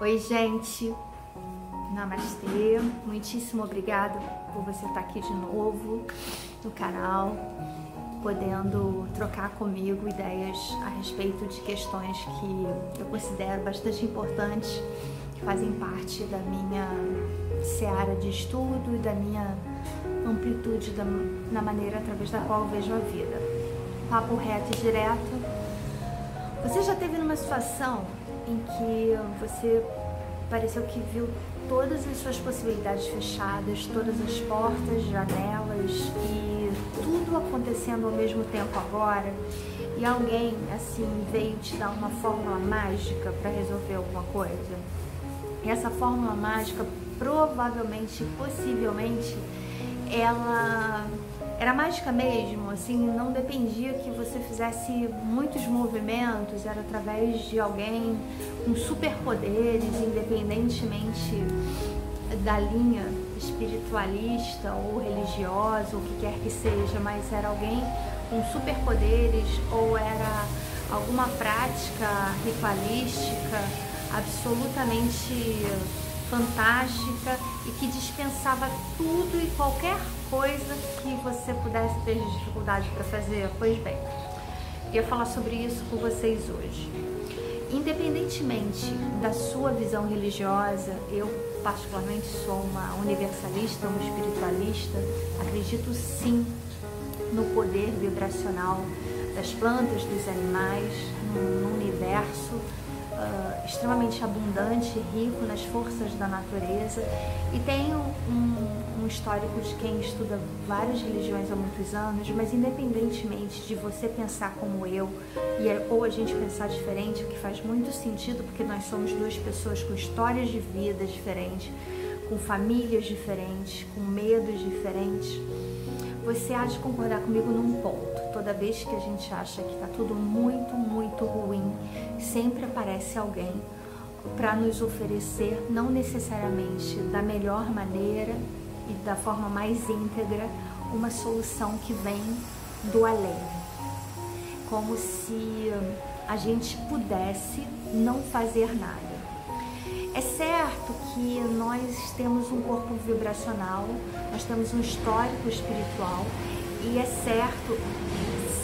Oi, gente. Namastê. Muitíssimo obrigada por você estar aqui de novo no canal, podendo trocar comigo ideias a respeito de questões que eu considero bastante importantes, que fazem parte da minha seara de estudo e da minha amplitude da, na maneira através da qual eu vejo a vida. Papo reto e direto. Você já teve numa situação em que você pareceu que viu todas as suas possibilidades fechadas, todas as portas, janelas e tudo acontecendo ao mesmo tempo agora, e alguém assim veio te dar uma fórmula mágica para resolver alguma coisa. E essa fórmula mágica provavelmente, possivelmente, ela era mágica mesmo, assim, não dependia que você fizesse muitos movimentos, era através de alguém com superpoderes, independentemente da linha espiritualista ou religiosa, ou o que quer que seja, mas era alguém com superpoderes ou era alguma prática ritualística absolutamente fantástica e que dispensava tudo e qualquer coisa que você pudesse ter dificuldade para fazer. Pois bem, eu ia falar sobre isso com vocês hoje. Independentemente da sua visão religiosa, eu particularmente sou uma universalista, uma espiritualista, acredito sim no poder vibracional das plantas, dos animais, no universo uh, extremamente abundante, rico nas forças da natureza e tenho um, um histórico de quem estuda várias religiões há muitos anos, mas independentemente de você pensar como eu e é, ou a gente pensar diferente, o que faz muito sentido porque nós somos duas pessoas com histórias de vida diferentes, com famílias diferentes, com medos diferentes você há de concordar comigo num ponto. Toda vez que a gente acha que está tudo muito, muito ruim, sempre aparece alguém para nos oferecer, não necessariamente da melhor maneira e da forma mais íntegra, uma solução que vem do além. Como se a gente pudesse não fazer nada. É certo que nós temos um corpo vibracional, nós temos um histórico espiritual e é certo,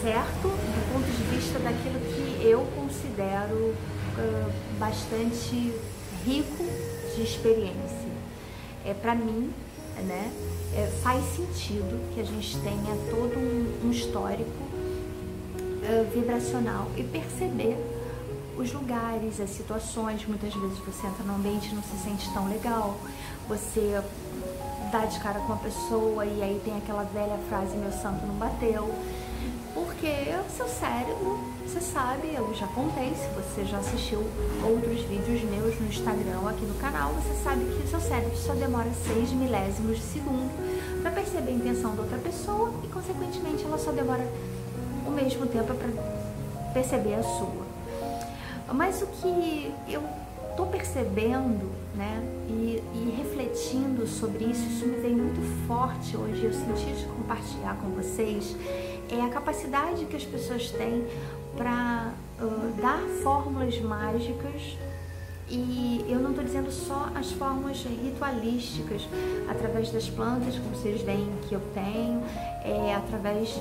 certo do ponto de vista daquilo que considero uh, bastante rico de experiência. É para mim, né? É, faz sentido que a gente tenha todo um, um histórico uh, vibracional e perceber os lugares, as situações. Muitas vezes você entra num ambiente e não se sente tão legal, você dá de cara com a pessoa e aí tem aquela velha frase: meu santo não bateu. Porque o seu cérebro, você sabe, eu já contei, se você já assistiu outros vídeos meus no Instagram aqui no canal, você sabe que o seu cérebro só demora 6 milésimos de segundo para perceber a intenção da outra pessoa e, consequentemente, ela só demora o mesmo tempo para perceber a sua. Mas o que eu estou percebendo, né, e, e, refletindo sobre isso, isso me vem muito forte hoje, eu senti de compartilhar com vocês, é a capacidade que as pessoas têm para uh, dar fórmulas mágicas. E eu não estou dizendo só as formas ritualísticas, através das plantas, como vocês veem que eu tenho, é, através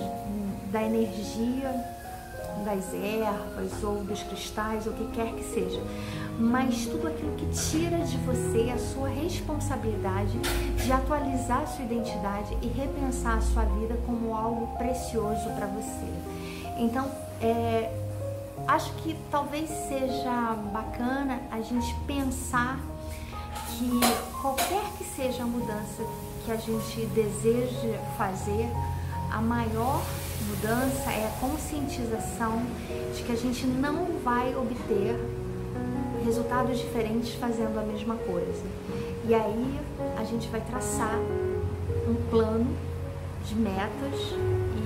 da energia das ervas ou dos cristais, ou o que quer que seja, mas tudo aquilo que tira de você a sua responsabilidade de atualizar a sua identidade e repensar a sua vida como algo precioso para você. Então, é, acho que talvez seja bacana a gente pensar que qualquer que seja a mudança que a gente deseja fazer, a maior mudança é a conscientização de que a gente não vai obter resultados diferentes fazendo a mesma coisa. E aí a gente vai traçar um plano de metas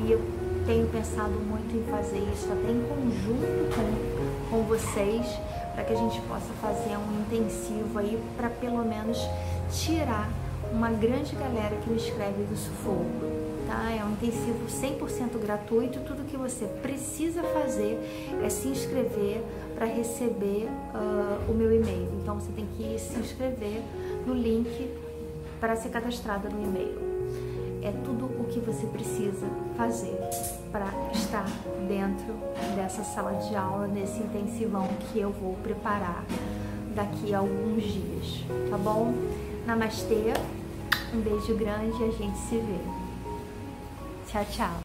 e eu tenho pensado muito em fazer isso até em conjunto com, com vocês para que a gente possa fazer um intensivo aí para pelo menos tirar uma grande galera que me escreve do sufoco tá? É um intensivo 100% gratuito. Tudo que você precisa fazer é se inscrever para receber uh, o meu e-mail. Então você tem que se inscrever no link para ser cadastrada no e-mail. É tudo o que você precisa fazer para estar dentro dessa sala de aula, nesse intensivão que eu vou preparar daqui a alguns dias, tá bom? Namastê, um beijo grande e a gente se vê. Tchau, tchau.